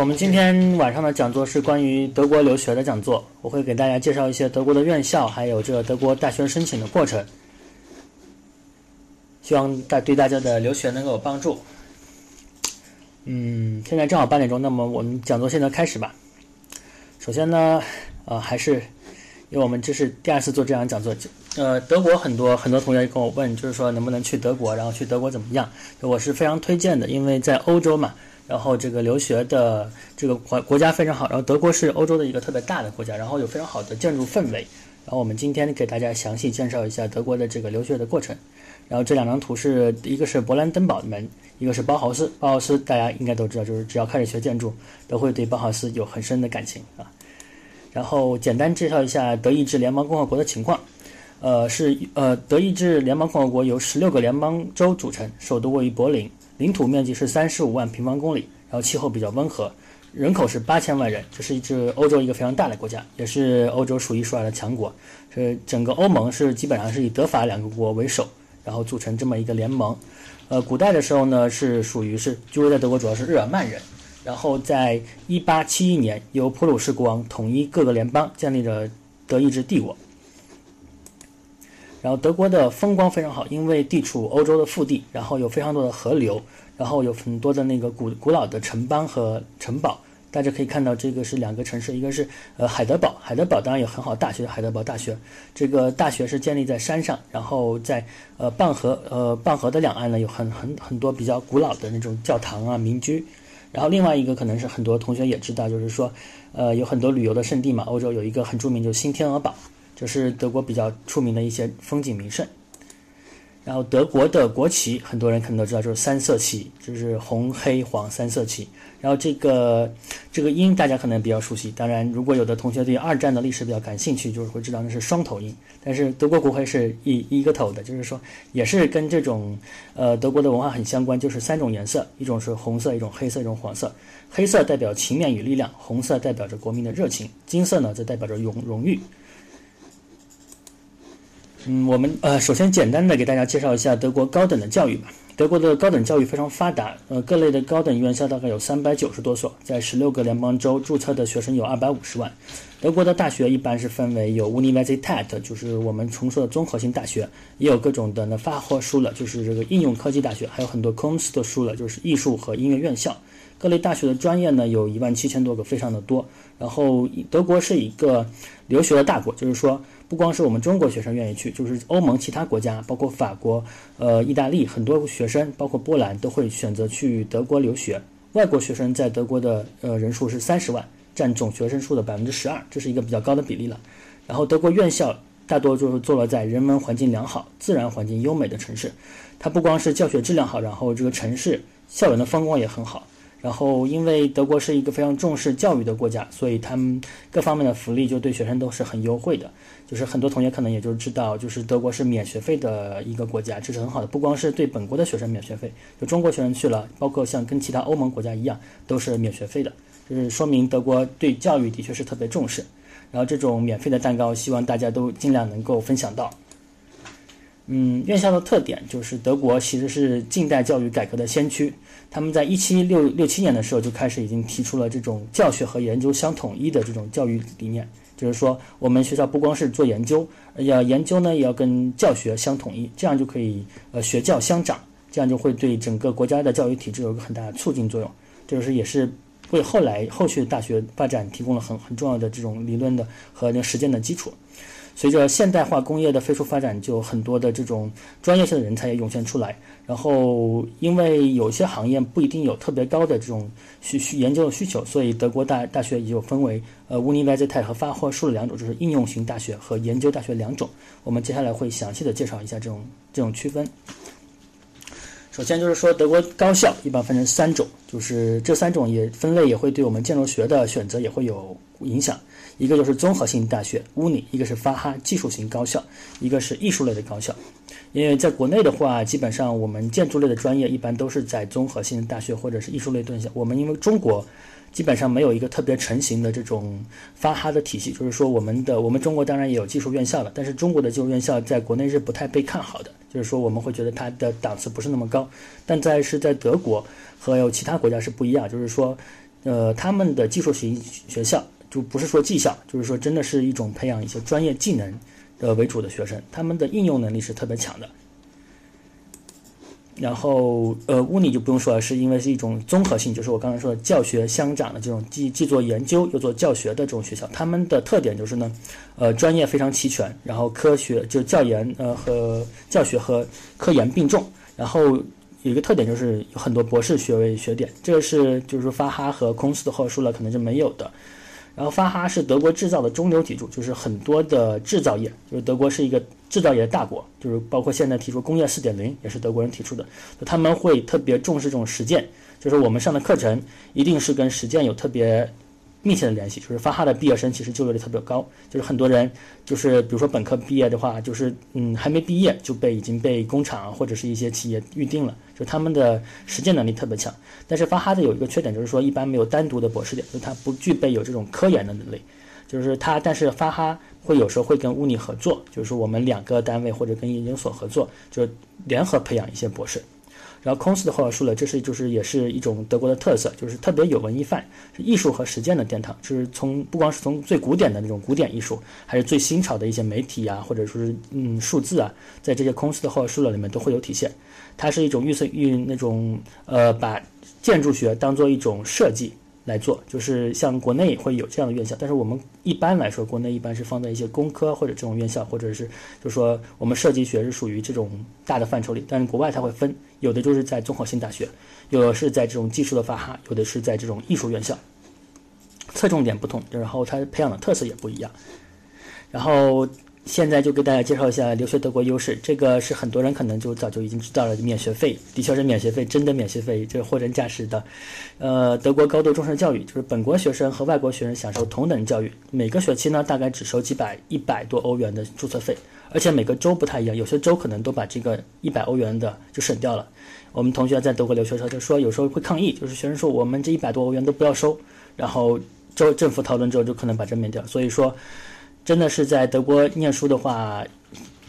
我们今天晚上的讲座是关于德国留学的讲座，我会给大家介绍一些德国的院校，还有这个德国大学申请的过程，希望大对大家的留学能够有帮助。嗯，现在正好八点钟，那么我们讲座现在开始吧。首先呢，呃，还是因为我们这是第二次做这样讲座，呃，德国很多很多同学跟我问，就是说能不能去德国，然后去德国怎么样？我是非常推荐的，因为在欧洲嘛。然后这个留学的这个国国家非常好，然后德国是欧洲的一个特别大的国家，然后有非常好的建筑氛围。然后我们今天给大家详细介绍一下德国的这个留学的过程。然后这两张图是一个是勃兰登堡门，一个是包豪斯。包豪斯大家应该都知道，就是只要开始学建筑，都会对包豪斯有很深的感情啊。然后简单介绍一下德意志联邦共和国的情况。呃，是呃德意志联邦共和国由十六个联邦州组成，首都位于柏林。领土面积是三十五万平方公里，然后气候比较温和，人口是八千万人，这是一支欧洲一个非常大的国家，也是欧洲数一数二的强国。是整个欧盟是基本上是以德法两个国为首，然后组成这么一个联盟。呃，古代的时候呢是属于是居住在德国主要是日耳曼人，然后在一八七一年由普鲁士国王统一各个联邦，建立了德意志帝国。然后德国的风光非常好，因为地处欧洲的腹地，然后有非常多的河流，然后有很多的那个古古老的城邦和城堡。大家可以看到，这个是两个城市，一个是呃海德堡，海德堡当然有很好大学，海德堡大学。这个大学是建立在山上，然后在呃半河呃半河的两岸呢，有很很很多比较古老的那种教堂啊民居。然后另外一个可能是很多同学也知道，就是说呃有很多旅游的圣地嘛，欧洲有一个很著名，就是新天鹅堡。就是德国比较出名的一些风景名胜，然后德国的国旗很多人可能都知道，就是三色旗，就是红黑黄三色旗。然后这个这个鹰大家可能比较熟悉，当然如果有的同学对二战的历史比较感兴趣，就是会知道那是双头鹰。但是德国国徽是一一个头的，就是说也是跟这种呃德国的文化很相关，就是三种颜色，一种是红色，一种黑色，一种黄色。黑色代表勤勉与力量，红色代表着国民的热情，金色呢则代表着荣荣誉。嗯，我们呃，首先简单的给大家介绍一下德国高等的教育吧。德国的高等教育非常发达，呃，各类的高等院校大概有三百九十多所，在十六个联邦州注册的学生有二百五十万。德国的大学一般是分为有 Universität，就是我们重说的综合性大学，也有各种的呢发货书了，就是这个应用科技大学，还有很多 Kunst 的书了，就是艺术和音乐院校。各类大学的专业呢，有一万七千多个，非常的多。然后德国是一个留学的大国，就是说不光是我们中国学生愿意去，就是欧盟其他国家，包括法国、呃意大利，很多学生，包括波兰都会选择去德国留学。外国学生在德国的呃人数是三十万，占总学生数的百分之十二，这是一个比较高的比例了。然后德国院校大多就是坐落在人文环境良好、自然环境优美的城市，它不光是教学质量好，然后这个城市校园的风光也很好。然后，因为德国是一个非常重视教育的国家，所以他们各方面的福利就对学生都是很优惠的。就是很多同学可能也就知道，就是德国是免学费的一个国家，这是很好的。不光是对本国的学生免学费，就中国学生去了，包括像跟其他欧盟国家一样，都是免学费的。就是说明德国对教育的确是特别重视。然后这种免费的蛋糕，希望大家都尽量能够分享到。嗯，院校的特点就是德国其实是近代教育改革的先驱。他们在一七六六七年的时候就开始已经提出了这种教学和研究相统一的这种教育理念，就是说我们学校不光是做研究，要研究呢也要跟教学相统一，这样就可以呃学教相长，这样就会对整个国家的教育体制有个很大的促进作用，就是也是为后来后续大学发展提供了很很重要的这种理论的和那实践的基础。随着现代化工业的飞速发展，就很多的这种专业性的人才也涌现出来。然后，因为有些行业不一定有特别高的这种需需研究的需求，所以德国大大学也就分为呃 Universität 和发货数两种，就是应用型大学和研究大学两种。我们接下来会详细的介绍一下这种这种区分。首先就是说，德国高校一般分成三种，就是这三种也分类也会对我们建筑学的选择也会有影响。一个就是综合性大学 Uni，一个是发哈技术型高校，一个是艺术类的高校。因为在国内的话，基本上我们建筑类的专业一般都是在综合性大学或者是艺术类院校。我们因为中国基本上没有一个特别成型的这种发哈的体系，就是说我们的我们中国当然也有技术院校了，但是中国的技术院校在国内是不太被看好的，就是说我们会觉得它的档次不是那么高。但在是在德国和有其他国家是不一样，就是说。呃，他们的技术型学校就不是说技校，就是说真的是一种培养一些专业技能的为主的学生，他们的应用能力是特别强的。然后，呃，物理就不用说了，是因为是一种综合性，就是我刚才说的教学相长的这种，既既做研究又做教学的这种学校。他们的特点就是呢，呃，专业非常齐全，然后科学就教研呃和教学和科研并重。然后有一个特点就是有很多博士学位学点，这个是就是说法哈和空斯的后书了可能是没有的。然后发哈是德国制造的中流砥柱，就是很多的制造业，就是德国是一个。制造业大国，就是包括现在提出工业四点零，也是德国人提出的。他们会特别重视这种实践，就是我们上的课程一定是跟实践有特别密切的联系。就是法哈的毕业生其实就业率特别高，就是很多人就是比如说本科毕业的话，就是嗯还没毕业就被已经被工厂或者是一些企业预定了，就他们的实践能力特别强。但是法哈的有一个缺点就是说一般没有单独的博士点，就它不具备有这种科研的能力。就是它，但是法哈会有时候会跟乌尼合作，就是我们两个单位或者跟研究所合作，就联合培养一些博士。然后空斯的话说了，这是就是也是一种德国的特色，就是特别有文艺范，是艺术和实践的殿堂。就是从不光是从最古典的那种古典艺术，还是最新潮的一些媒体啊，或者说是嗯数字啊，在这些空斯的话说了里面都会有体现。它是一种预测预那种呃，把建筑学当做一种设计。来做，就是像国内会有这样的院校，但是我们一般来说，国内一般是放在一些工科或者这种院校，或者是就说我们设计学是属于这种大的范畴里，但是国外它会分，有的就是在综合性大学，有的是在这种技术的法哈，有的是在这种艺术院校，侧重点不同，然后它培养的特色也不一样，然后。现在就给大家介绍一下留学德国优势，这个是很多人可能就早就已经知道了，免学费，的确是免学费，真的免学费，这是货真价实的。呃，德国高度重视教育，就是本国学生和外国学生享受同等教育，每个学期呢大概只收几百一百多欧元的注册费，而且每个州不太一样，有些州可能都把这个一百欧元的就省掉了。我们同学在德国留学时候就说，有时候会抗议，就是学生说我们这一百多欧元都不要收，然后州政府讨论之后就可能把这免掉，所以说。真的是在德国念书的话，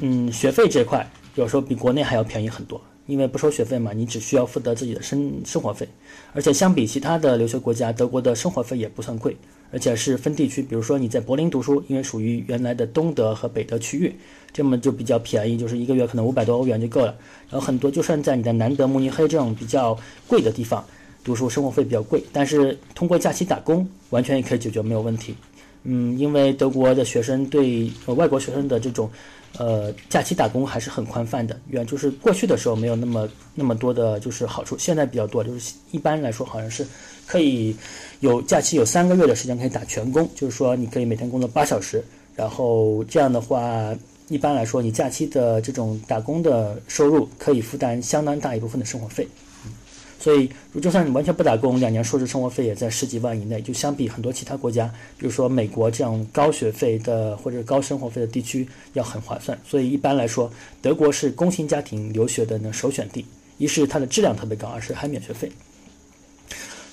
嗯，学费这块有时候比国内还要便宜很多，因为不收学费嘛，你只需要负责自己的生生活费，而且相比其他的留学国家，德国的生活费也不算贵，而且是分地区，比如说你在柏林读书，因为属于原来的东德和北德区域，这么就比较便宜，就是一个月可能五百多欧元就够了。然后很多就算在你的南德、慕尼黑这种比较贵的地方读书，生活费比较贵，但是通过假期打工完全也可以解决，没有问题。嗯，因为德国的学生对呃外国学生的这种，呃，假期打工还是很宽泛的。原就是过去的时候没有那么那么多的，就是好处，现在比较多。就是一般来说，好像是可以有假期有三个月的时间可以打全工，就是说你可以每天工作八小时，然后这样的话，一般来说你假期的这种打工的收入可以负担相当大一部分的生活费。所以，就算你完全不打工，两年硕士生活费也在十几万以内。就相比很多其他国家，比如说美国这样高学费的或者高生活费的地区，要很划算。所以一般来说，德国是工薪家庭留学的呢首选地。一是它的质量特别高，二是还免学费。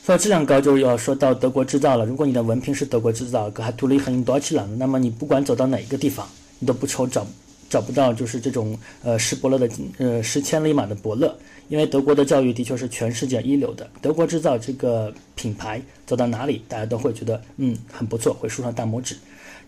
说到质量高，就要说到德国制造了。如果你的文凭是德国制造，还读了一很多期了，那么你不管走到哪一个地方，你都不愁找找不到就是这种呃十伯乐的呃十千里马的伯乐。因为德国的教育的确是全世界一流的，德国制造这个品牌走到哪里，大家都会觉得嗯很不错，会竖上大拇指。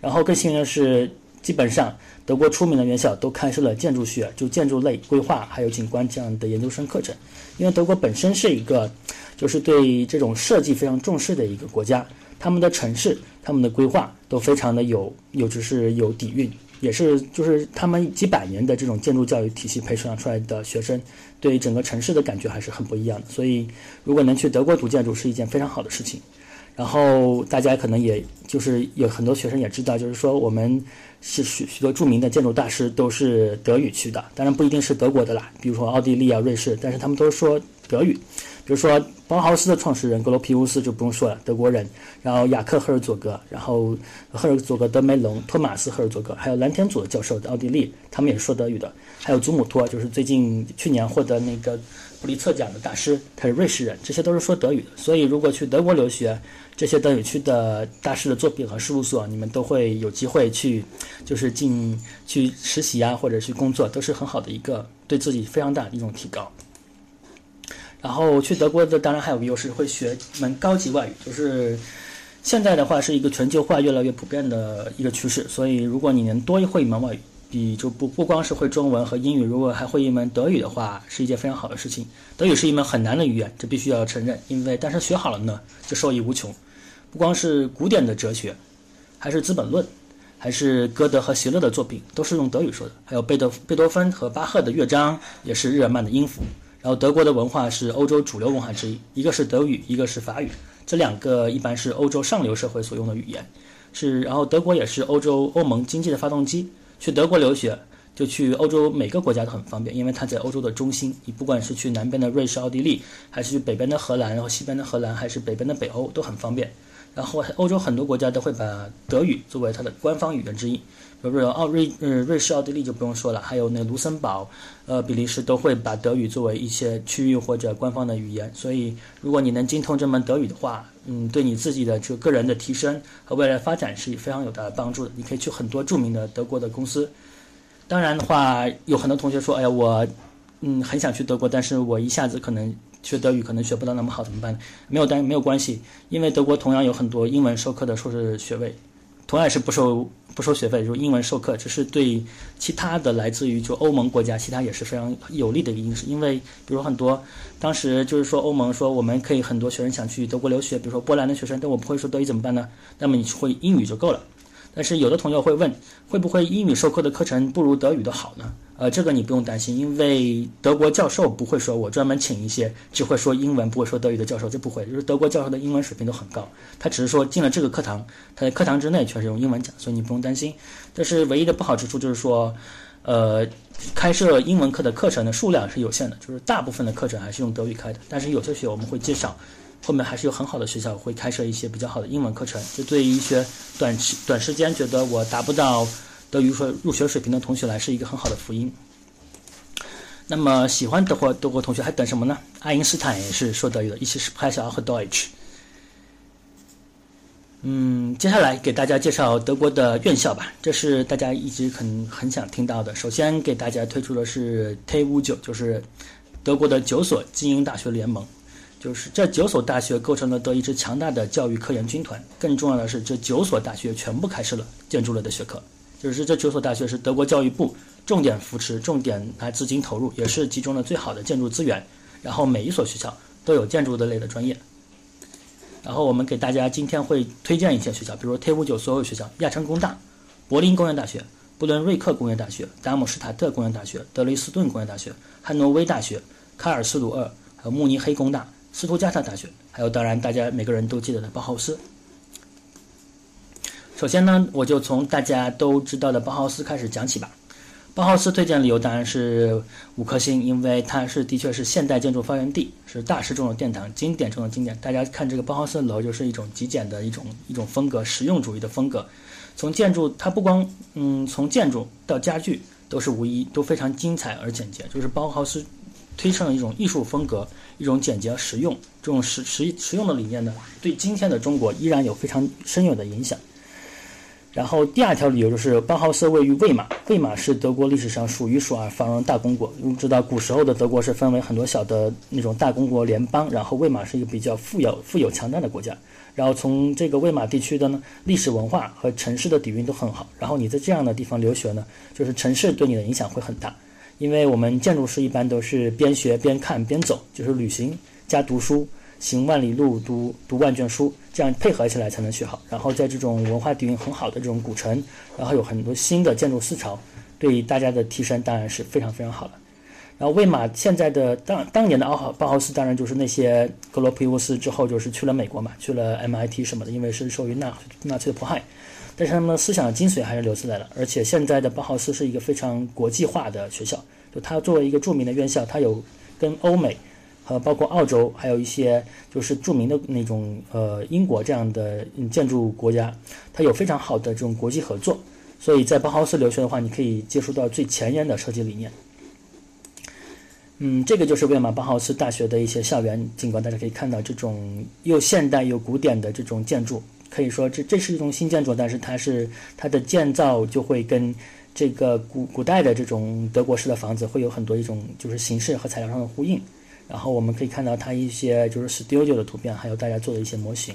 然后更幸运的是，基本上德国出名的院校都开设了建筑学，就建筑类规划还有景观这样的研究生课程。因为德国本身是一个就是对这种设计非常重视的一个国家，他们的城市、他们的规划都非常的有有就是有底蕴。也是，就是他们几百年的这种建筑教育体系培养出来的学生，对整个城市的感觉还是很不一样的。所以，如果能去德国读建筑是一件非常好的事情。然后，大家可能也就是有很多学生也知道，就是说我们是许许多著名的建筑大师都是德语区的，当然不一定是德国的啦，比如说奥地利啊、瑞士，但是他们都说德语。比如说，包豪斯的创始人格罗皮乌斯就不用说了，德国人。然后雅克·赫尔佐格，然后赫尔佐格德梅隆、托马斯·赫尔佐格，还有蓝天组教授的奥地利，他们也是说德语的。还有祖姆托，就是最近去年获得那个普利策奖的大师，他是瑞士人，这些都是说德语的。所以，如果去德国留学，这些德语区的大师的作品和事务所，你们都会有机会去，就是进去实习啊，或者去工作，都是很好的一个对自己非常大的一种提高。然后去德国的当然还有个优势，会学一门高级外语，就是现在的话是一个全球化越来越普遍的一个趋势，所以如果你能多会一门外语，比就不不光是会中文和英语，如果还会一门德语的话，是一件非常好的事情。德语是一门很难的语言，这必须要承认，因为但是学好了呢，就受益无穷。不光是古典的哲学，还是《资本论》，还是歌德和席勒的作品，都是用德语说的。还有贝多贝多芬和巴赫的乐章，也是日耳曼的音符。然后德国的文化是欧洲主流文化之一，一个是德语，一个是法语，这两个一般是欧洲上流社会所用的语言。是，然后德国也是欧洲欧盟经济的发动机。去德国留学，就去欧洲每个国家都很方便，因为它在欧洲的中心。你不管是去南边的瑞士、奥地利，还是去北边的荷兰，然后西边的荷兰，还是北边的北欧，都很方便。然后欧洲很多国家都会把德语作为它的官方语言之一，比如说奥瑞嗯瑞士、奥地利就不用说了，还有那卢森堡、呃比利时都会把德语作为一些区域或者官方的语言。所以如果你能精通这门德语的话，嗯，对你自己的这个个人的提升和未来发展是非常有大的帮助的。你可以去很多著名的德国的公司。当然的话，有很多同学说，哎呀，我嗯很想去德国，但是我一下子可能。学德语可能学不到那么好怎么办？没有但没有关系，因为德国同样有很多英文授课的硕士学位，同样是不收不收学费，就英文授课，只是对其他的来自于就欧盟国家，其他也是非常有利的一个因素。因为比如很多当时就是说欧盟说我们可以很多学生想去德国留学，比如说波兰的学生，但我不会说德语怎么办呢？那么你会英语就够了。但是有的同学会问，会不会英语授课的课程不如德语的好呢？呃，这个你不用担心，因为德国教授不会说我专门请一些只会说英文不会说德语的教授，这不会，就是德国教授的英文水平都很高。他只是说进了这个课堂，他在课堂之内全是用英文讲，所以你不用担心。但是唯一的不好之处就是说，呃，开设英文课的课程的数量是有限的，就是大部分的课程还是用德语开的。但是有些学我们会介绍，后面还是有很好的学校会开设一些比较好的英文课程，就对于一些短时短时间觉得我达不到。德语说入学水平的同学来是一个很好的福音。那么喜欢德国德国同学还等什么呢？爱因斯坦也是说德语的，一起是 p r e s 和 Deutsch。嗯，接下来给大家介绍德国的院校吧，这是大家一直很很想听到的。首先给大家推出的是 TU 九，就是德国的九所精英大学联盟，就是这九所大学构成了德意志强大的教育科研军团。更重要的是，这九所大学全部开设了建筑类的学科。就是这九所大学是德国教育部重点扶持、重点来资金投入，也是集中了最好的建筑资源。然后每一所学校都有建筑的类的专业。然后我们给大家今天会推荐一些学校，比如 T 五九所有学校：亚琛工大、柏林工业大学、布伦瑞克工业大学、达姆施塔特工业大学、德累斯顿工业大学、汉诺威大学、卡尔斯鲁厄，还有慕尼黑工大、斯图加特大学，还有当然大家每个人都记得的包豪斯。首先呢，我就从大家都知道的包豪斯开始讲起吧。包豪斯推荐理由当然是五颗星，因为它是的确是现代建筑发源地，是大师中的殿堂，经典中的经典。大家看这个包豪斯楼，就是一种极简的一种一种风格，实用主义的风格。从建筑，它不光嗯，从建筑到家具都是无一，都非常精彩而简洁。就是包豪斯推崇的一种艺术风格，一种简洁实用这种实实实用的理念呢，对今天的中国依然有非常深远的影响。然后第二条理由就是包豪斯位于魏玛，魏玛是德国历史上数一数二繁荣大公国。我们知道古时候的德国是分为很多小的那种大公国联邦，然后魏玛是一个比较富有、富有强大的国家。然后从这个魏玛地区的呢，历史文化和城市的底蕴都很好。然后你在这样的地方留学呢，就是城市对你的影响会很大，因为我们建筑师一般都是边学边看边走，就是旅行加读书。行万里路，读读万卷书，这样配合起来才能学好。然后在这种文化底蕴很好的这种古城，然后有很多新的建筑思潮，对大家的提升当然是非常非常好的。然后魏玛现在的当当年的奥豪包豪斯，当然就是那些格罗皮乌斯之后就是去了美国嘛，去了 MIT 什么的，因为是受于纳纳粹的迫害，但是他们的思想精髓还是留下来了。而且现在的包豪斯是一个非常国际化的学校，就它作为一个著名的院校，它有跟欧美。呃，包括澳洲，还有一些就是著名的那种呃英国这样的建筑国家，它有非常好的这种国际合作。所以在包豪斯留学的话，你可以接触到最前沿的设计理念。嗯，这个就是魏玛包豪斯大学的一些校园景观，大家可以看到这种又现代又古典的这种建筑，可以说这这是一种新建筑，但是它是它的建造就会跟这个古古代的这种德国式的房子会有很多一种就是形式和材料上的呼应。然后我们可以看到它一些就是 studio 的图片，还有大家做的一些模型。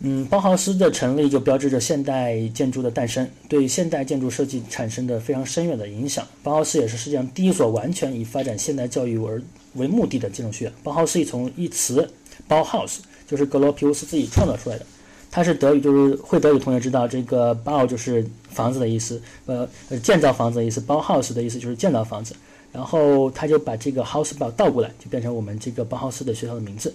嗯，包豪斯的成立就标志着现代建筑的诞生，对现代建筑设计产生的非常深远的影响。包豪斯也是世界上第一所完全以发展现代教育而为目的的建筑学院。包豪斯一从一词包 house 就是格罗皮乌斯自己创造出来的，它是德语，就是会德语同学知道这个 bau 就是房子的意思，呃，建造房子的意思，包 house 的意思就是建造房子，然后他就把这个 house 包倒过来，就变成我们这个包豪斯的学校的名字。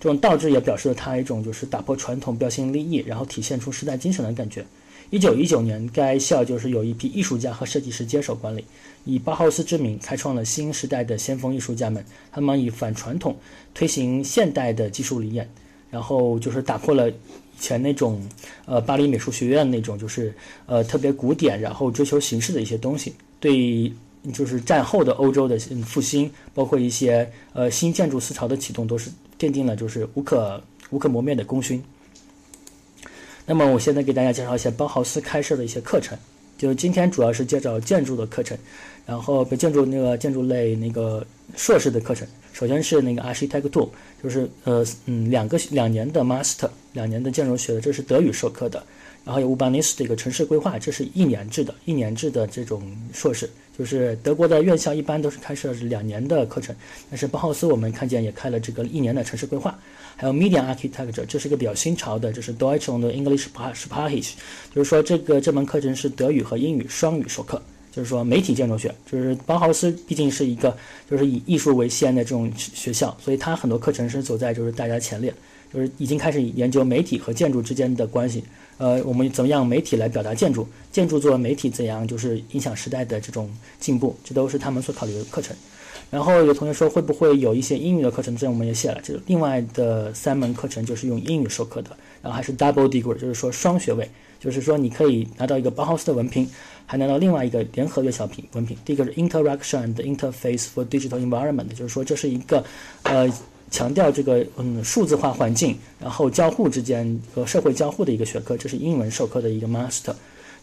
这种倒置也表示了他一种就是打破传统标新立异，然后体现出时代精神的感觉。一九一九年，该校就是有一批艺术家和设计师接手管理，以包豪斯之名开创了新时代的先锋艺术家们。他们以反传统推行现代的技术理念，然后就是打破了以前那种呃巴黎美术学院那种就是呃特别古典，然后追求形式的一些东西。对，就是战后的欧洲的复兴，包括一些呃新建筑思潮的启动，都是。奠定了就是无可无可磨灭的功勋。那么，我现在给大家介绍一下包豪斯开设的一些课程。就今天主要是介绍建筑的课程，然后建筑那个建筑类那个硕士的课程。首先是那个 Architecture，就是呃嗯两个两年的 Master，两年的建筑学的，这是德语授课的。然后有 Urbanistic 的一个城市规划，这是一年制的，一年制的这种硕士，就是德国的院校一般都是开设两年的课程，但是包豪斯我们看见也开了这个一年的城市规划。还有 Media Architecture，这是一个比较新潮的，就是 Deutsch und English Sprache，就是说这个这门课程是德语和英语双语授课，就是说媒体建筑学，就是包豪斯毕竟是一个就是以艺术为先的这种学校，所以它很多课程是走在就是大家前列，就是已经开始研究媒体和建筑之间的关系。呃，我们怎么样媒体来表达建筑？建筑作为媒体怎样就是影响时代的这种进步？这都是他们所考虑的课程。然后有同学说会不会有一些英语的课程？这我们也写了，就是另外的三门课程就是用英语授课的，然后还是 double degree，就是说双学位，就是说你可以拿到一个包豪斯的文凭，还拿到另外一个联合院校品文凭。第一个是 Interaction and Interface for Digital Environment，就是说这是一个呃。强调这个嗯数字化环境，然后交互之间和社会交互的一个学科，这是英文授课的一个 master。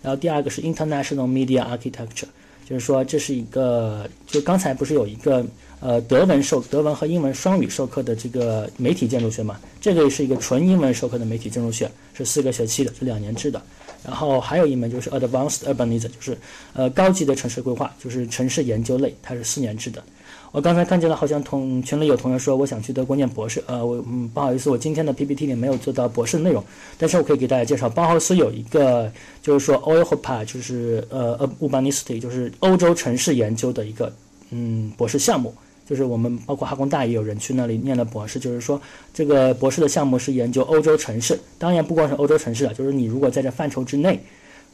然后第二个是 international media architecture，就是说这是一个就刚才不是有一个呃德文授德文和英文双语授课的这个媒体建筑学嘛？这个是一个纯英文授课的媒体建筑学，是四个学期的，是两年制的。然后还有一门就是 advanced urbanism，就是呃高级的城市规划，就是城市研究类，它是四年制的。我刚才看见了，好像同群里有同学说我想去德国念博士。呃，我嗯不好意思，我今天的 PPT 里没有做到博士的内容，但是我可以给大家介绍，包豪斯有一个就是说 Europa，就是呃呃 Urbanistic，就是欧洲城市研究的一个嗯博士项目，就是我们包括哈工大也有人去那里念了博士，就是说这个博士的项目是研究欧洲城市，当然不光是欧洲城市了，就是你如果在这范畴之内。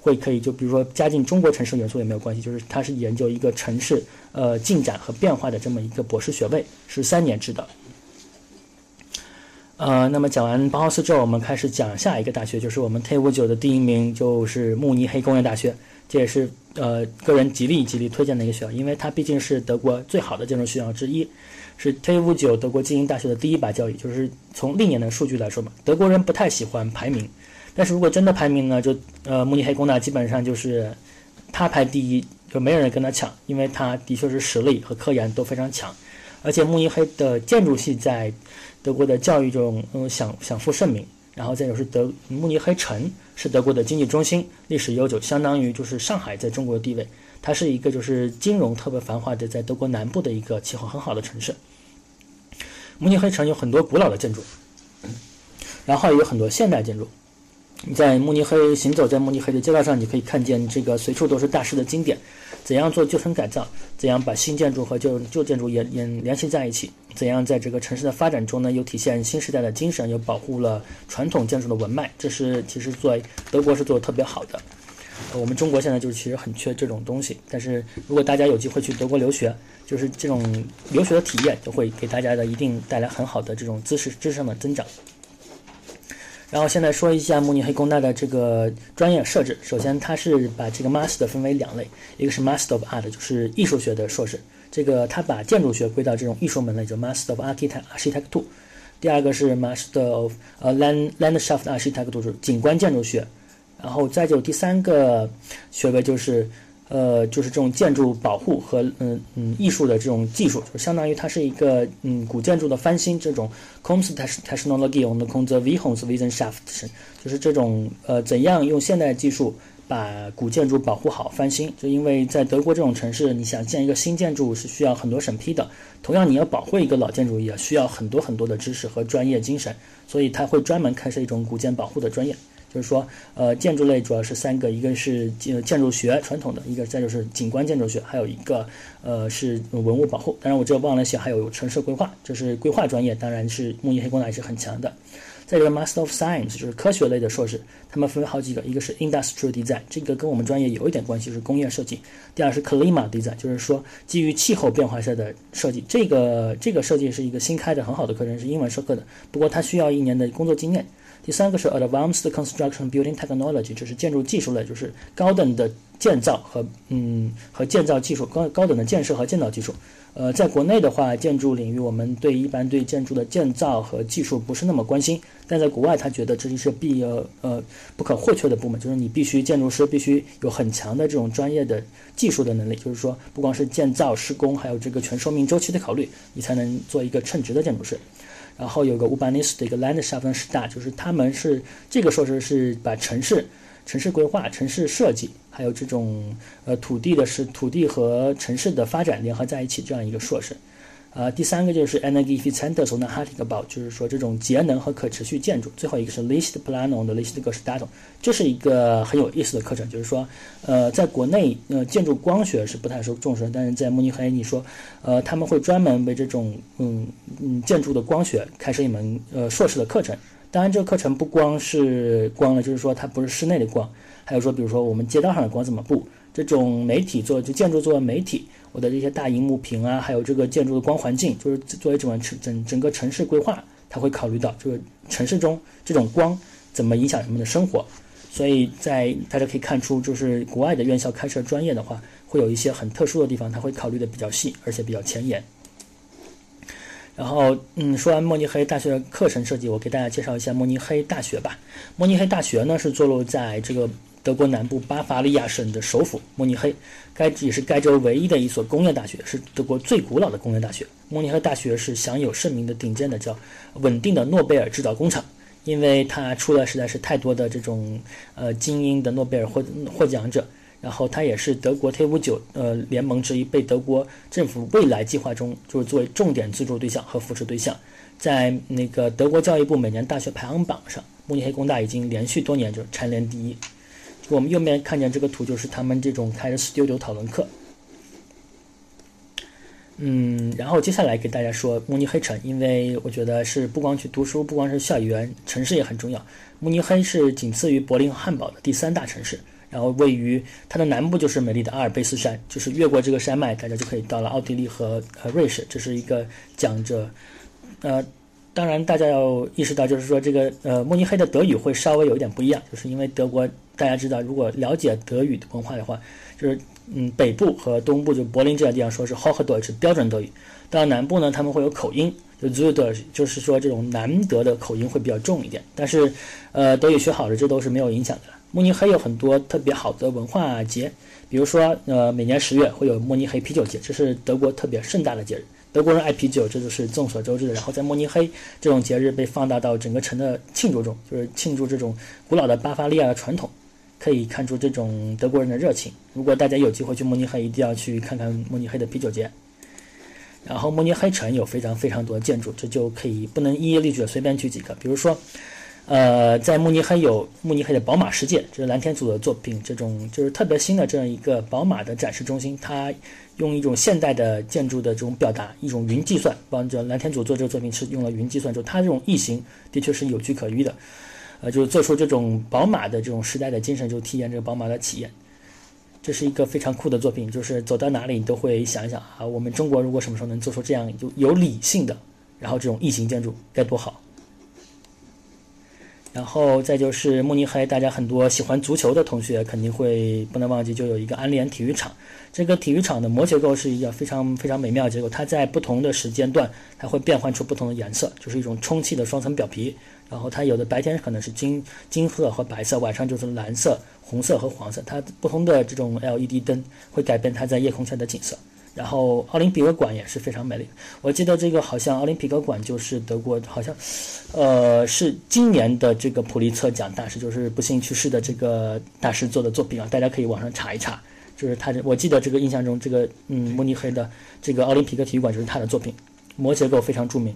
会可以就比如说加进中国城市元素也没有关系，就是它是研究一个城市呃进展和变化的这么一个博士学位，是三年制的。呃，那么讲完包豪斯之后，我们开始讲下一个大学，就是我们 T 五九的第一名就是慕尼黑工业大学，这也是呃个人极力极力推荐的一个学校，因为它毕竟是德国最好的建筑学校之一，是 T 五九德国精英大学的第一把交椅。就是从历年的数据来说嘛，德国人不太喜欢排名。但是如果真的排名呢，就呃慕尼黑工大基本上就是他排第一，就没有人跟他抢，因为他的确是实力和科研都非常强，而且慕尼黑的建筑系在德国的教育中嗯享享负盛名，然后再就是德慕尼黑城是德国的经济中心，历史悠久，相当于就是上海在中国的地位，它是一个就是金融特别繁华的在德国南部的一个气候很好的城市。慕尼黑城有很多古老的建筑，然后也有很多现代建筑。在慕尼黑行走在慕尼黑的街道上，你可以看见这个随处都是大师的经典，怎样做旧城改造，怎样把新建筑和旧旧建筑也也联系在一起，怎样在这个城市的发展中呢，又体现新时代的精神，又保护了传统建筑的文脉。这是其实做德国是做的特别好的。呃我们中国现在就是其实很缺这种东西，但是如果大家有机会去德国留学，就是这种留学的体验，就会给大家的一定带来很好的这种知识知识上的增长。然后现在说一下慕尼黑工大的这个专业设置。首先，它是把这个 Master 分为两类，一个是 Master of Art，就是艺术学的硕士，这个他把建筑学归到这种艺术门类，就 Master of Architecture。第二个是 Master of 呃 Land Landscape Architecture，就是景观建筑学。然后再就第三个学位就是呃，就是这种建筑保护和嗯嗯艺术的这种技术，就相当于它是一个嗯古建筑的翻新，这种 Kunsttechnologie und Konservierungswissenschaft，就是这种呃怎样用现代技术。把古建筑保护好、翻新，就因为在德国这种城市，你想建一个新建筑是需要很多审批的。同样，你要保护一个老建筑也需要很多很多的知识和专业精神，所以他会专门开设一种古建保护的专业。就是说，呃，建筑类主要是三个，一个是建建筑学传统的，一个再就是景观建筑学，还有一个呃是文物保护。当然，我这忘了写，还有城市规划，这是规划专业，当然是慕尼黑工大也是很强的。再一个 Master of Science 就是科学类的硕士，他们分为好几个，一个是 Industrial Design，这个跟我们专业有一点关系，是工业设计。第二是 Clima Design，就是说基于气候变化下的设计。这个这个设计是一个新开的很好的课程，是英文授课的，不过它需要一年的工作经验。第三个是 Advanced Construction Building Technology，就是建筑技术类，就是高等的建造和嗯和建造技术，高高等的建设和建造技术。呃，在国内的话，建筑领域我们对一般对建筑的建造和技术不是那么关心，但在国外，他觉得这是必呃呃不可或缺的部门，就是你必须建筑师必须有很强的这种专业的技术的能力，就是说不光是建造施工，还有这个全寿命周期的考虑，你才能做一个称职的建筑师。然后有个 Urbanist 的一个 Landschaft 就是他们是这个硕士是把城市。城市规划、城市设计，还有这种呃土地的是土地和城市的发展联合在一起这样一个硕士，呃，第三个就是 Energy Efficient s o n a h a t i g b a u 就是说这种节能和可持续建筑。最后一个是 List Planung 的 List g e s t a t 这是一个很有意思的课程。就是说，呃，在国内呃建筑光学是不太受重视，但是在慕尼黑，你说呃他们会专门为这种嗯嗯建筑的光学开设一门呃硕士的课程。当然，这个课程不光是光了，就是说它不是室内的光，还有说，比如说我们街道上的光怎么布，这种媒体做就建筑作为媒体，我的这些大荧幕屏啊，还有这个建筑的光环境，就是作为整个城整整个城市规划，它会考虑到这个城市中这种光怎么影响人们的生活。所以在大家可以看出，就是国外的院校开设专业的话，会有一些很特殊的地方，它会考虑的比较细，而且比较前沿。然后，嗯，说完慕尼黑大学的课程设计，我给大家介绍一下慕尼黑大学吧。慕尼黑大学呢是坐落在这个德国南部巴伐利亚省的首府慕尼黑，该也是该州唯一的一所工业大学，是德国最古老的工业大学。慕尼黑大学是享有盛名的顶尖的叫稳定的诺贝尔制造工厂，因为它出了实在是太多的这种呃精英的诺贝尔获获奖者。然后它也是德国 T 五九呃联盟之一，被德国政府未来计划中就是作为重点资助对象和扶持对象。在那个德国教育部每年大学排行榜上，慕尼黑工大已经连续多年就蝉联第一。我们右面看见这个图，就是他们这种开的 studio 讨论课。嗯，然后接下来给大家说慕尼黑城，因为我觉得是不光去读书，不光是校园，城市也很重要。慕尼黑是仅次于柏林汉堡的第三大城市。然后位于它的南部就是美丽的阿尔卑斯山，就是越过这个山脉，大家就可以到了奥地利和呃瑞士。这是一个讲着，呃，当然大家要意识到，就是说这个呃慕尼黑的德语会稍微有一点不一样，就是因为德国大家知道，如果了解德语的文化的话，就是嗯北部和东部就柏林这样地方说是 Hochdeutsch 标准德语，到南部呢他们会有口音，就 Zuid 就是说这种南德的口音会比较重一点，但是呃德语学好了这都是没有影响的。慕尼黑有很多特别好的文化节，比如说，呃，每年十月会有慕尼黑啤酒节，这是德国特别盛大的节日。德国人爱啤酒，这就是众所周知的。然后在慕尼黑，这种节日被放大到整个城的庆祝中，就是庆祝这种古老的巴伐利亚的传统，可以看出这种德国人的热情。如果大家有机会去慕尼黑，一定要去看看慕尼黑的啤酒节。然后慕尼黑城有非常非常多的建筑，这就可以不能一一列举，随便举几个，比如说。呃，在慕尼黑有慕尼黑的宝马世界，这是蓝天组的作品，这种就是特别新的这样一个宝马的展示中心，它用一种现代的建筑的这种表达，一种云计算，帮着蓝天组做这个作品是用了云计算，就它这种异形的确是有据可依的，呃，就是做出这种宝马的这种时代的精神，就体验这个宝马的体验，这是一个非常酷的作品，就是走到哪里你都会想一想啊，我们中国如果什么时候能做出这样就有理性的，然后这种异形建筑该多好。然后再就是慕尼黑，大家很多喜欢足球的同学肯定会不能忘记，就有一个安联体育场。这个体育场的膜结构是一个非常非常美妙结构，它在不同的时间段，它会变换出不同的颜色，就是一种充气的双层表皮。然后它有的白天可能是金金褐和白色，晚上就是蓝色、红色和黄色。它不同的这种 LED 灯会改变它在夜空下的景色。然后奥林匹克馆也是非常美丽。我记得这个好像奥林匹克馆就是德国，好像，呃，是今年的这个普利策奖大师，就是不幸去世的这个大师做的作品啊。大家可以网上查一查，就是他的。我记得这个印象中，这个嗯，慕尼黑的这个奥林匹克体育馆就是他的作品，膜结构非常著名。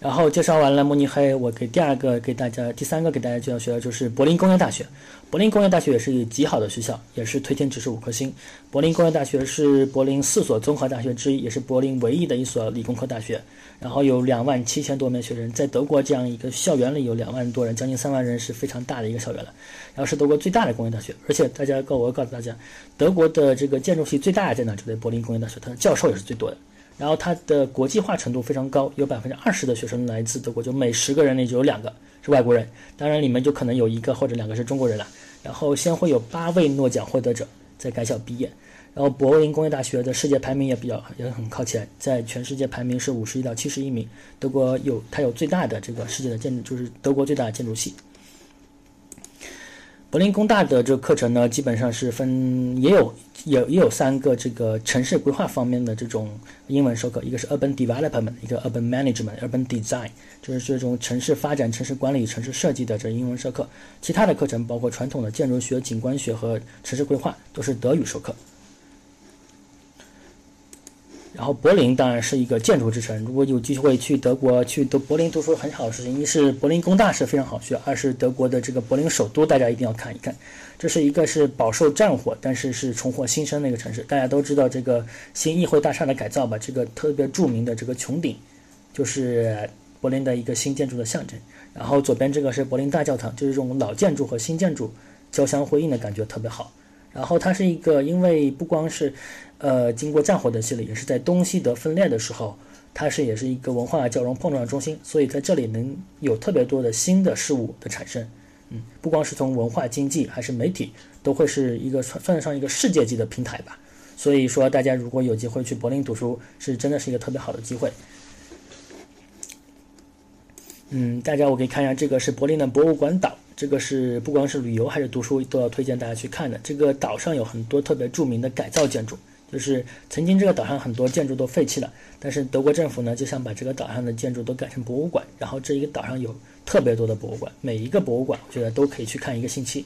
然后介绍完了慕尼黑，我给第二个给大家，第三个给大家介绍学校就是柏林工业大学。柏林工业大学也是一个极好的学校，也是推荐指数五颗星。柏林工业大学是柏林四所综合大学之一，也是柏林唯一的一所理工科大学。然后有两万七千多名学生，在德国这样一个校园里有两万多人，将近三万人是非常大的一个校园了。然后是德国最大的工业大学，而且大家告我告诉大家，德国的这个建筑系最大的在哪？就在柏林工业大学，它的教授也是最多的。然后它的国际化程度非常高，有百分之二十的学生来自德国，就每十个人里就有两个是外国人，当然里面就可能有一个或者两个是中国人了。然后先会有八位诺奖获得者在该校毕业，然后柏林工业大学的世界排名也比较也很靠前，在全世界排名是五十一到七十一名。德国有它有最大的这个世界的建筑，就是德国最大的建筑系。柏林工大的这个课程呢，基本上是分也有也也有三个这个城市规划方面的这种英文授课，一个是 urban development，一个 urban management，urban design，就是这种城市发展、城市管理、城市设计的这英文授课。其他的课程包括传统的建筑学、景观学和城市规划，都是德语授课。然后柏林当然是一个建筑之城，如果有机会去德国去德柏林读书，很好的事情。一是柏林工大是非常好学，二是德国的这个柏林首都，大家一定要看一看。这是一个是饱受战火，但是是重获新生的一个城市。大家都知道这个新议会大厦的改造吧？这个特别著名的这个穹顶，就是柏林的一个新建筑的象征。然后左边这个是柏林大教堂，就是这种老建筑和新建筑交相辉映的感觉特别好。然后它是一个，因为不光是。呃，经过战火的洗礼，也是在东西德分裂的时候，它是也是一个文化交融碰撞的中心，所以在这里能有特别多的新的事物的产生。嗯，不光是从文化、经济，还是媒体，都会是一个算算得上一个世界级的平台吧。所以说，大家如果有机会去柏林读书，是真的是一个特别好的机会。嗯，大家我可以看一下，这个是柏林的博物馆岛，这个是不光是旅游还是读书都要推荐大家去看的。这个岛上有很多特别著名的改造建筑。就是曾经这个岛上很多建筑都废弃了，但是德国政府呢就想把这个岛上的建筑都改成博物馆，然后这一个岛上有特别多的博物馆，每一个博物馆我觉得都可以去看一个星期。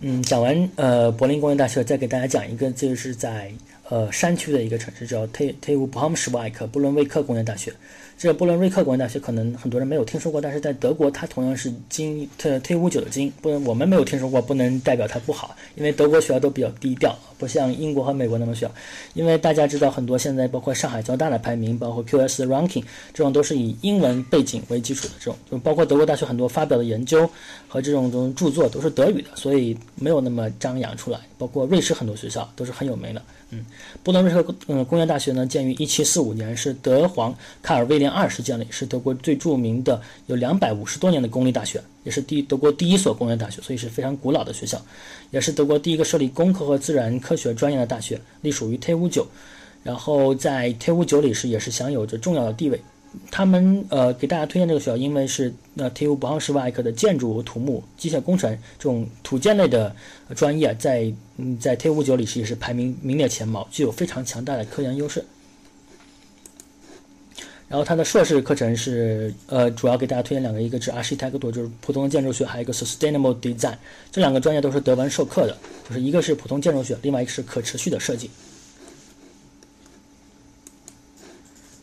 嗯，讲完呃柏林工业大学，再给大家讲一个，就是在呃山区的一个城市叫 T T U b o m s c h w e i k 布伦威克工业大学。这个布伦瑞克工业大学可能很多人没有听说过，但是在德国它同样是金特推五九的金，不能我们没有听说过，不能代表它不好，因为德国学校都比较低调，不像英国和美国那么小。因为大家知道很多现在包括上海交大的排名，包括 QS ranking，这种都是以英文背景为基础的这种，就包括德国大学很多发表的研究和这种这种著作都是德语的，所以没有那么张扬出来。包括瑞士很多学校都是很有名的。嗯，布伦瑞克嗯工业大学呢，建于一七四五年，是德皇卡尔威廉二世建立，是德国最著名的有两百五十多年的公立大学，也是第德国第一所工业大学，所以是非常古老的学校，也是德国第一个设立工科和自然科学专业的大学，隶属于 T 五九，然后在 T 五九里是也是享有着重要的地位。他们呃给大家推荐这个学校，因为是呃 TU 博昂什瓦克的建筑、土木、机械工程这种土建类的专业，在嗯在 TU 九里是也是排名名列前茅，具有非常强大的科研优势。然后它的硕士课程是呃主要给大家推荐两个，一个是 Architecture，就是普通的建筑学，还有一个 Sustainable Design，这两个专业都是德文授课的，就是一个是普通建筑学，另外一个是可持续的设计。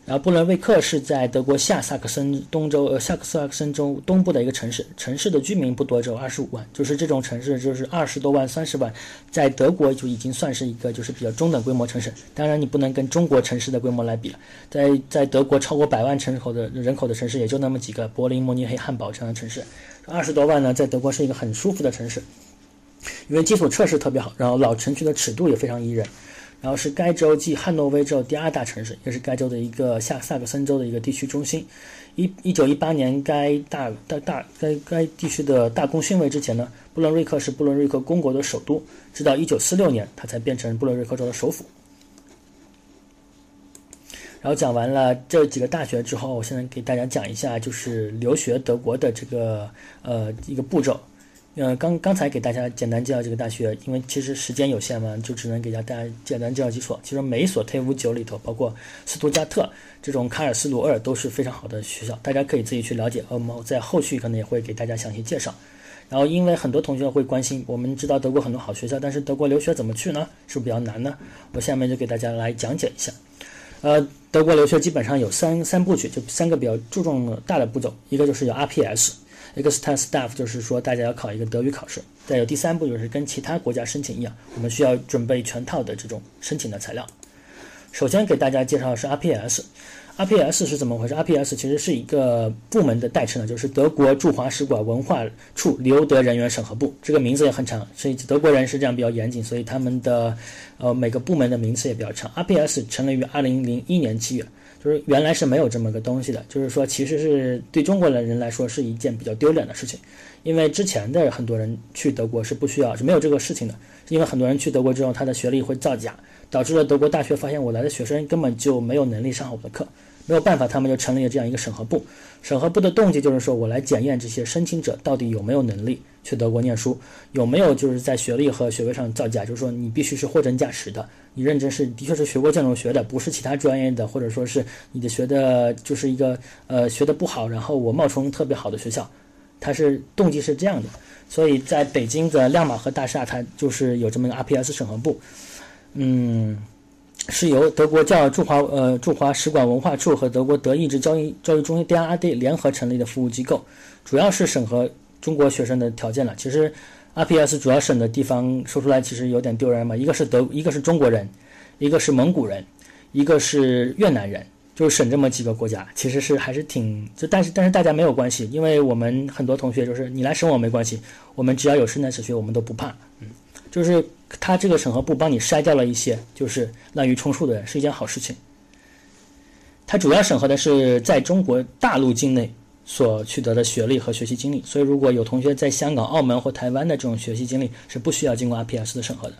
然后布伦威克是在德国下萨克森东州，呃，下克萨克森州东部的一个城市，城市的居民不多，只有二十五万，就是这种城市，就是二十多万、三十万，在德国就已经算是一个就是比较中等规模城市。当然，你不能跟中国城市的规模来比了，在在德国超过百万人口的人口的城市也就那么几个，柏林、慕尼黑、汉堡这样的城市，二十多万呢，在德国是一个很舒服的城市，因为基础设施特别好，然后老城区的尺度也非常宜人。然后是该州继汉诺威之后第二大城市，也是该州的一个下萨克森州的一个地区中心。一一九一八年，该大大大该该地区的大公勋位之前呢，布伦瑞克是布伦瑞克公国的首都，直到一九四六年，它才变成布伦瑞克州的首府。然后讲完了这几个大学之后，我现在给大家讲一下，就是留学德国的这个呃一个步骤。呃，刚刚才给大家简单介绍这个大学，因为其实时间有限嘛，就只能给大家简单介绍几所。其实每一所 TF 九里头，包括斯图加特这种卡尔斯鲁尔都是非常好的学校，大家可以自己去了解。呃，我们在后续可能也会给大家详细介绍。然后，因为很多同学会关心，我们知道德国很多好学校，但是德国留学怎么去呢？是不是比较难呢？我下面就给大家来讲解一下。呃，德国留学基本上有三三部曲，就三个比较注重大的步骤，一个就是有 RPS。Extern Staff 就是说，大家要考一个德语考试。再有第三步就是跟其他国家申请一样，我们需要准备全套的这种申请的材料。首先给大家介绍的是 RPS，RPS 是怎么回事？RPS 其实是一个部门的代称呢，就是德国驻华使馆文化处留德人员审核部。这个名字也很长，所以德国人是这样比较严谨，所以他们的呃每个部门的名词也比较长。RPS 成立于二零零一年七月。就是原来是没有这么个东西的，就是说其实是对中国的人来说是一件比较丢脸的事情，因为之前的很多人去德国是不需要是没有这个事情的，因为很多人去德国之后他的学历会造假，导致了德国大学发现我来的学生根本就没有能力上好我的课，没有办法，他们就成立了这样一个审核部。审核部的动机就是说我来检验这些申请者到底有没有能力去德国念书，有没有就是在学历和学位上造假，就是说你必须是货真价实的。你认真是的确是学过建筑学的，不是其他专业的，或者说是你的学的就是一个呃学的不好，然后我冒充特别好的学校，它是动机是这样的，所以在北京的亮马河大厦，它就是有这么个 RPS 审核部，嗯，是由德国教驻华呃驻华使馆文化处和德国德意志教育教育中心 DRD 联合成立的服务机构，主要是审核中国学生的条件了。其实。RPS 主要审的地方说出来其实有点丢人嘛，一个是德，一个是中国人，一个是蒙古人，一个是越南人，就是审这么几个国家，其实是还是挺就，但是但是大家没有关系，因为我们很多同学就是你来审我没关系，我们只要有生态史学我们都不怕，嗯，就是他这个审核部帮你筛掉了一些就是滥竽充数的人，是一件好事情。他主要审核的是在中国大陆境内。所取得的学历和学习经历，所以如果有同学在香港、澳门或台湾的这种学习经历，是不需要经过 RPS 的审核的。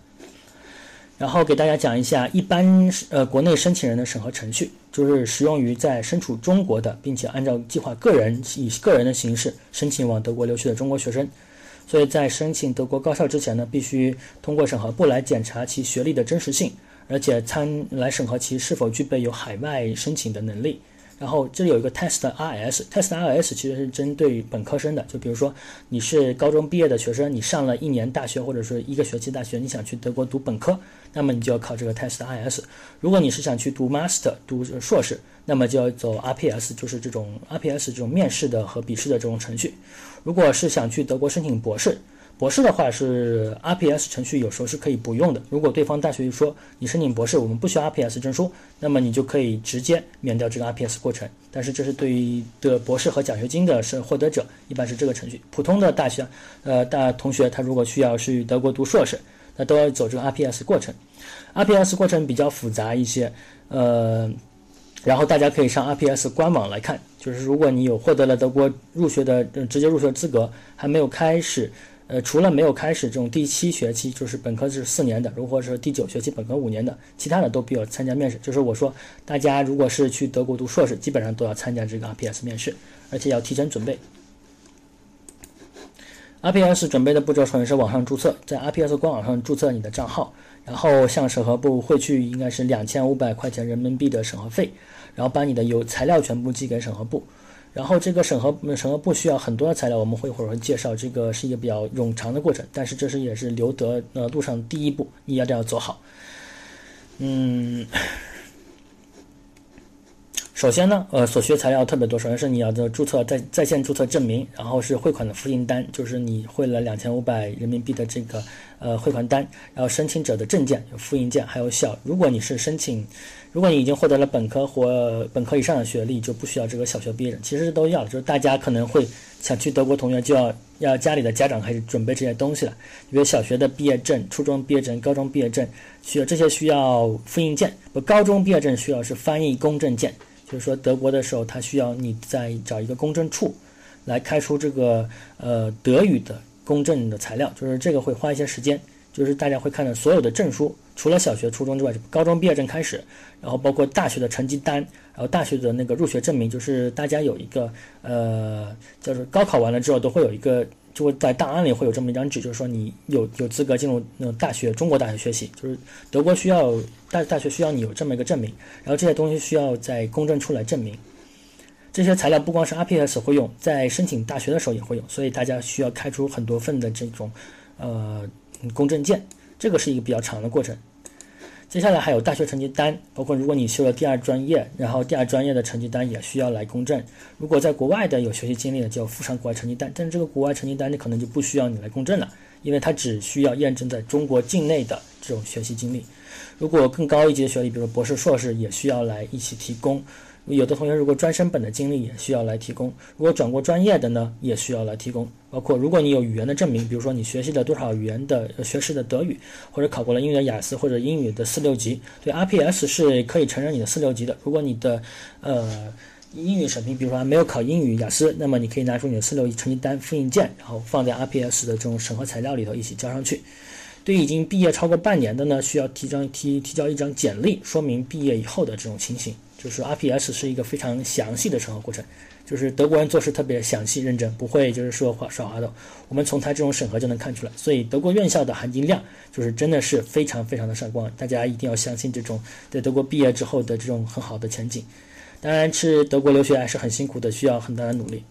然后给大家讲一下一般呃国内申请人的审核程序，就是适用于在身处中国的，并且按照计划个人以个人的形式申请往德国留学的中国学生。所以在申请德国高校之前呢，必须通过审核部来检查其学历的真实性，而且参来审核其是否具备有海外申请的能力。然后这里有一个 test RS，test RS 其实是针对于本科生的，就比如说你是高中毕业的学生，你上了一年大学或者说一个学期大学，你想去德国读本科，那么你就要考这个 test RS。如果你是想去读 master 读硕士，那么就要走 RPS，就是这种 RPS 这种面试的和笔试的这种程序。如果是想去德国申请博士，博士的话是 RPS 程序有时候是可以不用的。如果对方大学说你申请博士，我们不需要 RPS 证书，那么你就可以直接免掉这个 RPS 过程。但是这是对于的博士和奖学金的是获得者，一般是这个程序。普通的大学，呃，大同学他如果需要去德国读硕士，那都要走这个 RPS 过程。RPS 过程比较复杂一些，呃，然后大家可以上 RPS 官网来看，就是如果你有获得了德国入学的直接入学资格，还没有开始。呃，除了没有开始这种第七学期，就是本科是四年的，如果是第九学期本科五年的，其他的都必要参加面试。就是我说，大家如果是去德国读硕士，基本上都要参加这个 RPS 面试，而且要提前准备。RPS 准备的步骤首先是网上注册，在 RPS 官网上注册你的账号，然后向审核部汇去应该是两千五百块钱人民币的审核费，然后把你的有材料全部寄给审核部。然后这个审核审核部需要很多的材料，我们会一会儿会介绍，这个是一个比较冗长的过程，但是这是也是留德呃路上第一步，你要这样走好。嗯，首先呢，呃，所需材料特别多。首先是你要的注册在在线注册证明，然后是汇款的复印单，就是你汇了两千五百人民币的这个呃汇款单，然后申请者的证件有复印件，还有小。如果你是申请，如果你已经获得了本科或本科以上的学历，就不需要这个小学毕业证。其实都要，就是大家可能会想去德国，同学就要要家里的家长开始准备这些东西了，比如小学的毕业证、初中毕业证、高中毕业证，需要这些需要复印件。不，高中毕业证需要是翻译公证件。就是说，德国的时候，他需要你再找一个公证处，来开出这个呃德语的公证的材料。就是这个会花一些时间。就是大家会看到所有的证书，除了小学、初中之外，高中毕业证开始，然后包括大学的成绩单，然后大学的那个入学证明，就是大家有一个呃，就是高考完了之后都会有一个。就会在档案里会有这么一张纸，就是说你有有资格进入那种大学，中国大学学习，就是德国需要大大学需要你有这么一个证明，然后这些东西需要在公证处来证明。这些材料不光是 RPS 会用，在申请大学的时候也会用，所以大家需要开出很多份的这种呃公证件，这个是一个比较长的过程。接下来还有大学成绩单，包括如果你修了第二专业，然后第二专业的成绩单也需要来公证。如果在国外的有学习经历的，就要附上国外成绩单。但是这个国外成绩单，你可能就不需要你来公证了，因为它只需要验证在中国境内的这种学习经历。如果更高一级的学历，比如博士、硕士，也需要来一起提供。有的同学如果专升本的经历也需要来提供，如果转过专业的呢，也需要来提供。包括如果你有语言的证明，比如说你学习了多少语言的学士的德语，或者考过了英语的雅思或者英语的四六级，对 RPS 是可以承认你的四六级的。如果你的呃英语水平，比如说还没有考英语雅思，那么你可以拿出你的四六级成绩单复印件，然后放在 RPS 的这种审核材料里头一起交上去。对已经毕业超过半年的呢，需要提张提提交一张简历，说明毕业以后的这种情形。就是 RPS 是一个非常详细的审核过程，就是德国人做事特别详细认真，不会就是说耍耍滑头。我们从他这种审核就能看出来，所以德国院校的含金量就是真的是非常非常的闪光，大家一定要相信这种在德国毕业之后的这种很好的前景。当然，是德国留学还是很辛苦的，需要很大的努力。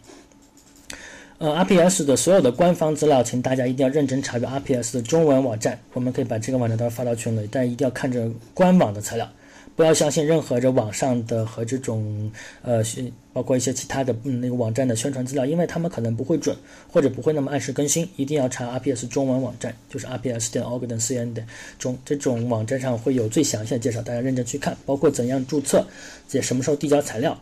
呃，RPS 的所有的官方资料，请大家一定要认真查阅 RPS 的中文网站，我们可以把这个网站都发到群里，但一定要看着官网的材料。不要相信任何这网上的和这种呃，包括一些其他的嗯那个网站的宣传资料，因为他们可能不会准，或者不会那么按时更新。一定要查 RPS 中文网站，就是 RPS 点 org 点 cn 的中这种网站上会有最详细的介绍，大家认真去看，包括怎样注册，在什么时候递交材料。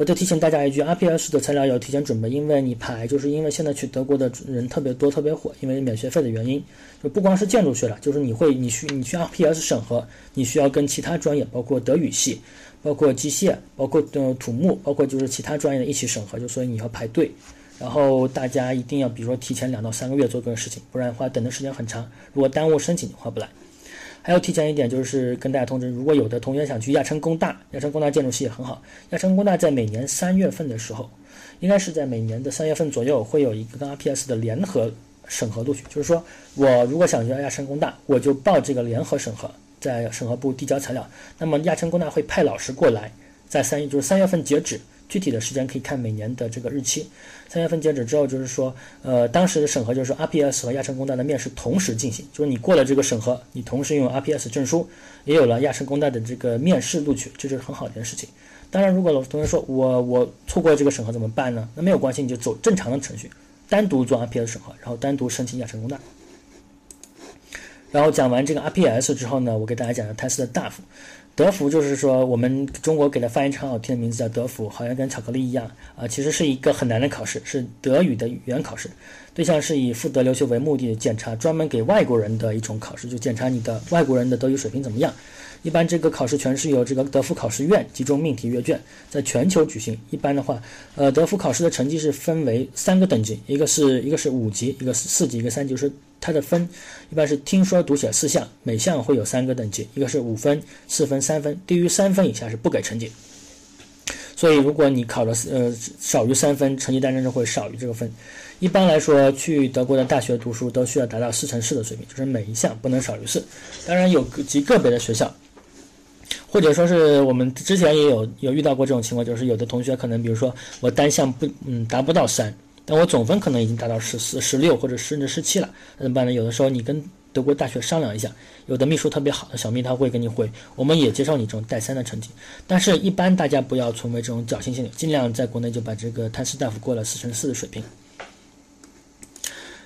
我得提醒大家一句，RPS 的材料要提前准备，因为你排，就是因为现在去德国的人特别多，特别火，因为免学费的原因，就不光是建筑学了，就是你会，你需你去 RPS 审核，你需要跟其他专业，包括德语系，包括机械，包括呃土木，包括就是其他专业的一起审核，就所以你要排队，然后大家一定要，比如说提前两到三个月做这个事情，不然的话等的时间很长，如果耽误申请，划不来。还要提前一点，就是跟大家通知，如果有的同学想去亚琛工大，亚琛工大建筑系也很好。亚琛工大在每年三月份的时候，应该是在每年的三月份左右，会有一个跟 RPS 的联合审核录取。就是说我如果想去亚琛工大，我就报这个联合审核，在审核部递交材料。那么亚琛工大会派老师过来，在三月就是三月份截止。具体的时间可以看每年的这个日期。三月份截止之后，就是说，呃，当时的审核就是说，RPS 和亚琛工大的面试同时进行，就是你过了这个审核，你同时拥有 RPS 证书，也有了亚琛工大的这个面试录取，这就是很好的一件事情。当然，如果老师同学说我我错过这个审核怎么办呢？那没有关系，你就走正常的程序，单独做 RPS 审核，然后单独申请亚琛工大。然后讲完这个 RPS 之后呢，我给大家讲一下 TEST 的大幅。德福就是说，我们中国给它翻译成好听的名字叫德福，好像跟巧克力一样啊。其实是一个很难的考试，是德语的语言考试，对象是以赴德留学为目的检查，专门给外国人的一种考试，就检查你的外国人的德语水平怎么样。一般这个考试全是由这个德福考试院集中命题阅卷，在全球举行。一般的话，呃，德福考试的成绩是分为三个等级，一个是一个是五级，一个是四级，一个三级，是。它的分一般是听说读写四项，每项会有三个等级，一个是五分、四分、三分，低于三分以下是不给成绩。所以如果你考了呃少于三分，成绩单上就会少于这个分。一般来说，去德国的大学读书都需要达到四乘四的水平，就是每一项不能少于四。当然有个极个别的学校，或者说是我们之前也有有遇到过这种情况，就是有的同学可能比如说我单项不嗯达不到三。但我总分可能已经达到十四、十六或者甚至十七了，那怎么办呢？有的时候你跟德国大学商量一下。有的秘书特别好的小秘他会给你回，我们也接受你这种带三的成绩。但是，一般大家不要存为这种侥幸心理，尽量在国内就把这个泰斯大夫过了四乘四的水平。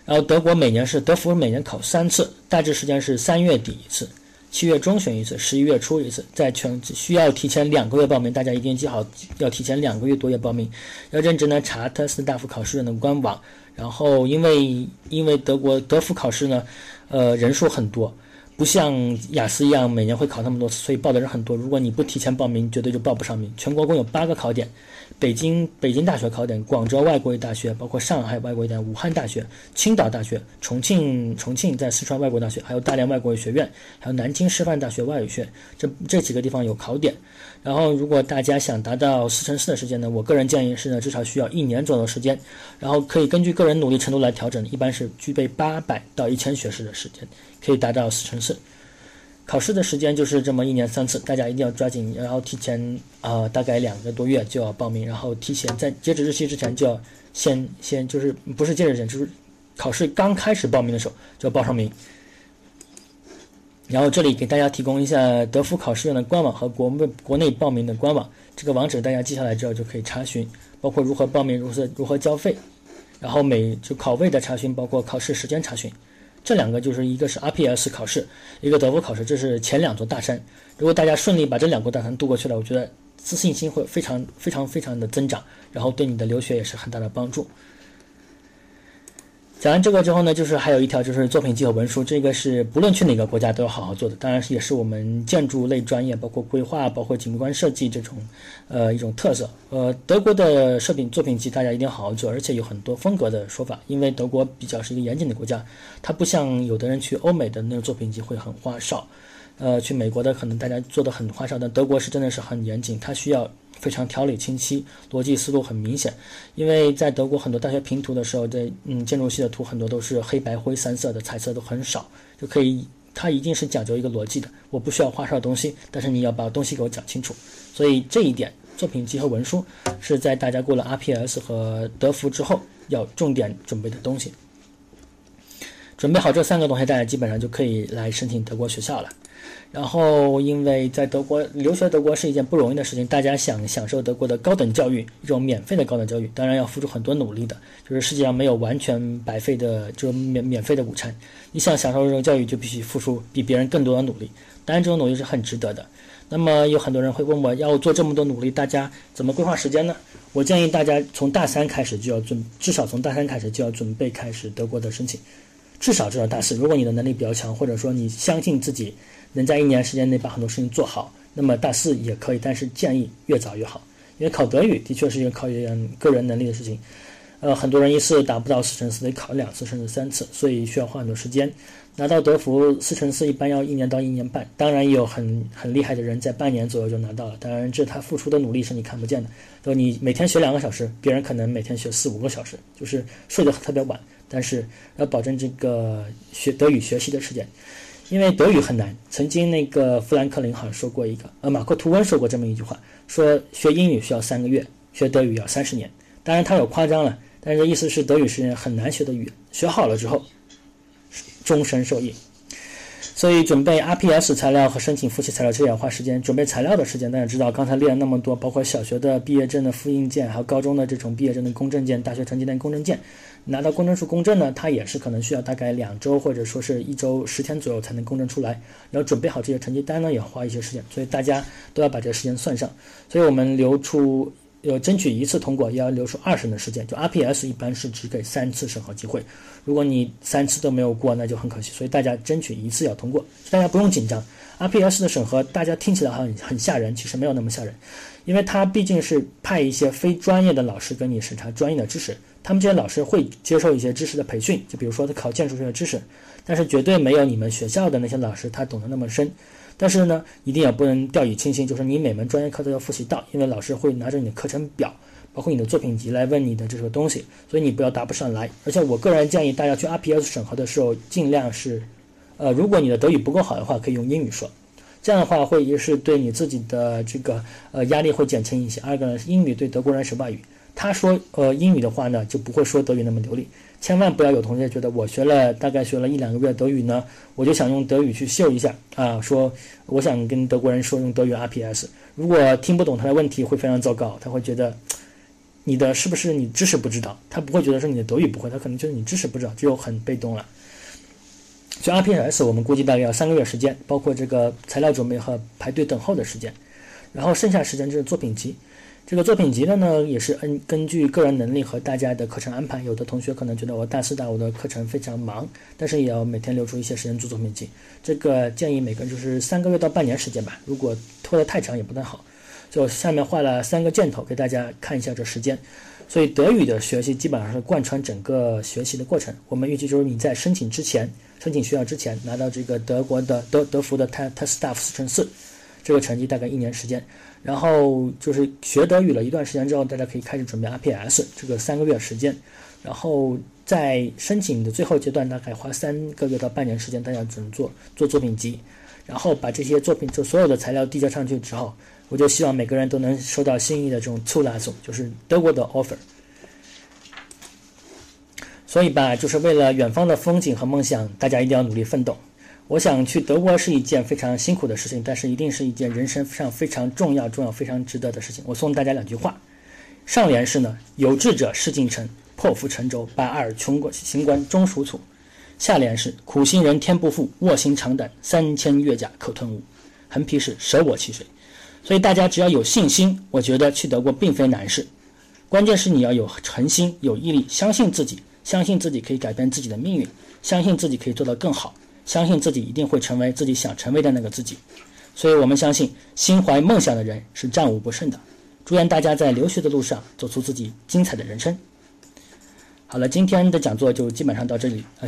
然后德国每年是德福每年考三次，大致时间是三月底一次，七月中旬一次，十一月初一次，在全需要提前两个月报名，大家一定记好，要提前两个月多月报名。要认真的查特斯大夫考试院的官网，然后因为因为德国德福考试呢，呃人数很多。不像雅思一样每年会考那么多次，所以报的人很多。如果你不提前报名，绝对就报不上名。全国共有八个考点：北京北京大学考点、广州外国语大学、包括上海外国语大学、武汉大学、青岛大学、重庆重庆在四川外国大学，还有大连外国语学院，还有南京师范大学外语学院。这这几个地方有考点。然后，如果大家想达到四乘四的时间呢，我个人建议是呢，至少需要一年左右的时间。然后可以根据个人努力程度来调整，一般是具备八百到一千学时的时间，可以达到四乘四。考试的时间就是这么一年三次，大家一定要抓紧，然后提前啊，大概两个多月就要报名，然后提前在截止日期之前就要先先就是不是截止日前，就是考试刚开始报名的时候就要报上名。然后这里给大家提供一下德福考试院的官网和国内国内报名的官网，这个网址大家记下来之后就可以查询，包括如何报名、如何如何交费，然后每就考位的查询，包括考试时间查询。这两个就是一个是 RPS 考试，一个德福考试，这是前两座大山。如果大家顺利把这两座大山渡过去了，我觉得自信心会非常非常非常的增长，然后对你的留学也是很大的帮助。讲完这个之后呢，就是还有一条就是作品集和文书，这个是不论去哪个国家都要好好做的，当然也是我们建筑类专业，包括规划、包括景观设计这种，呃一种特色。呃，德国的摄影作品集大家一定好好做，而且有很多风格的说法，因为德国比较是一个严谨的国家，它不像有的人去欧美的那种作品集会很花哨，呃，去美国的可能大家做的很花哨，但德国是真的是很严谨，它需要。非常条理清晰，逻辑思路很明显。因为在德国很多大学评图的时候，这嗯建筑系的图很多都是黑白灰三色的，彩色都很少，就可以它一定是讲究一个逻辑的。我不需要花哨的东西，但是你要把东西给我讲清楚。所以这一点，作品集和文书是在大家过了 RPS 和德福之后要重点准备的东西。准备好这三个东西，大家基本上就可以来申请德国学校了。然后，因为在德国留学，德国是一件不容易的事情。大家想享受德国的高等教育，一种免费的高等教育，当然要付出很多努力的。就是世界上没有完全白费的，就免免费的午餐。你想享受这种教育，就必须付出比别人更多的努力。当然，这种努力是很值得的。那么，有很多人会问我，要做这么多努力，大家怎么规划时间呢？我建议大家从大三开始就要准，至少从大三开始就要准备开始德国的申请，至少至少大四。如果你的能力比较强，或者说你相信自己。能在一年时间内把很多事情做好，那么大四也可以，但是建议越早越好，因为考德语的确是一个考验个人能力的事情。呃，很多人一次达不到四乘四，得考两次甚至三次，所以需要花很多时间。拿到德福四乘四一般要一年到一年半，当然也有很很厉害的人在半年左右就拿到了。当然，这他付出的努力是你看不见的。就你每天学两个小时，别人可能每天学四五个小时，就是睡得特别晚，但是要保证这个学德语学习的时间。因为德语很难，曾经那个富兰克林好像说过一个，呃，马克吐温说过这么一句话，说学英语需要三个月，学德语要三十年。当然他有夸张了，但是意思是德语是很难学的语，学好了之后，终身受益。所以准备 RPS 材料和申请复习材料，这也要花时间。准备材料的时间，大家知道，刚才列了那么多，包括小学的毕业证的复印件，还有高中的这种毕业证的公证件，大学成绩单公证件。拿到公证处公证呢，它也是可能需要大概两周或者说是一周十天左右才能公证出来。然后准备好这些成绩单呢，也要花一些时间，所以大家都要把这个时间算上。所以我们留出。要争取一次通过，要留出二十年的时间。就 RPS 一般是只给三次审核机会，如果你三次都没有过，那就很可惜。所以大家争取一次要通过，大家不用紧张。RPS 的审核大家听起来好像很吓人，其实没有那么吓人，因为它毕竟是派一些非专业的老师跟你审查专业的知识，他们这些老师会接受一些知识的培训，就比如说他考建筑学的知识，但是绝对没有你们学校的那些老师他懂得那么深。但是呢，一定也不能掉以轻心，就是你每门专业课都要复习到，因为老师会拿着你的课程表，包括你的作品集来问你的这个东西，所以你不要答不上来。而且我个人建议大家去 RPS 审核的时候，尽量是，呃，如果你的德语不够好的话，可以用英语说，这样的话会一是对你自己的这个呃压力会减轻一些，二个呢英语对德国人是外语，他说呃英语的话呢就不会说德语那么流利。千万不要有同学觉得我学了大概学了一两个月德语呢，我就想用德语去秀一下啊，说我想跟德国人说用德语 RPS，如果听不懂他的问题会非常糟糕，他会觉得你的是不是你知识不知道，他不会觉得说你的德语不会，他可能觉得你知识不知道，就很被动了。所以 RPS 我们估计大概要三个月时间，包括这个材料准备和排队等候的时间，然后剩下时间就是作品集。这个作品集的呢，也是根根据个人能力和大家的课程安排。有的同学可能觉得我大四大五的课程非常忙，但是也要每天留出一些时间做作品集。这个建议每个人就是三个月到半年时间吧，如果拖得太长也不太好。就下面画了三个箭头给大家看一下这时间。所以德语的学习基本上是贯穿整个学习的过程。我们预计就是你在申请之前，申请学校之前拿到这个德国的德德福的 T T Staff 四乘四。这个成绩大概一年时间，然后就是学德语了一段时间之后，大家可以开始准备 RPS，这个三个月时间，然后在申请的最后阶段，大概花三个月到半年时间，大家准做做作品集，然后把这些作品就所有的材料递交上去之后，我就希望每个人都能收到心仪的这种 t o l a 就是德国的 offer。所以吧，就是为了远方的风景和梦想，大家一定要努力奋斗。我想去德国是一件非常辛苦的事情，但是一定是一件人生上非常重要、重要、非常值得的事情。我送大家两句话：上联是呢，有志者事竟成，破釜沉舟，百二穷关行关终属楚；下联是苦心人天不负，卧薪尝胆，三千越甲可吞吴。横批是舍我其谁。所以大家只要有信心，我觉得去德国并非难事，关键是你要有诚心、有毅力，相信自己，相信自己可以改变自己的命运，相信自己可以做到更好。相信自己一定会成为自己想成为的那个自己，所以我们相信心怀梦想的人是战无不胜的。祝愿大家在留学的路上走出自己精彩的人生。好了，今天的讲座就基本上到这里。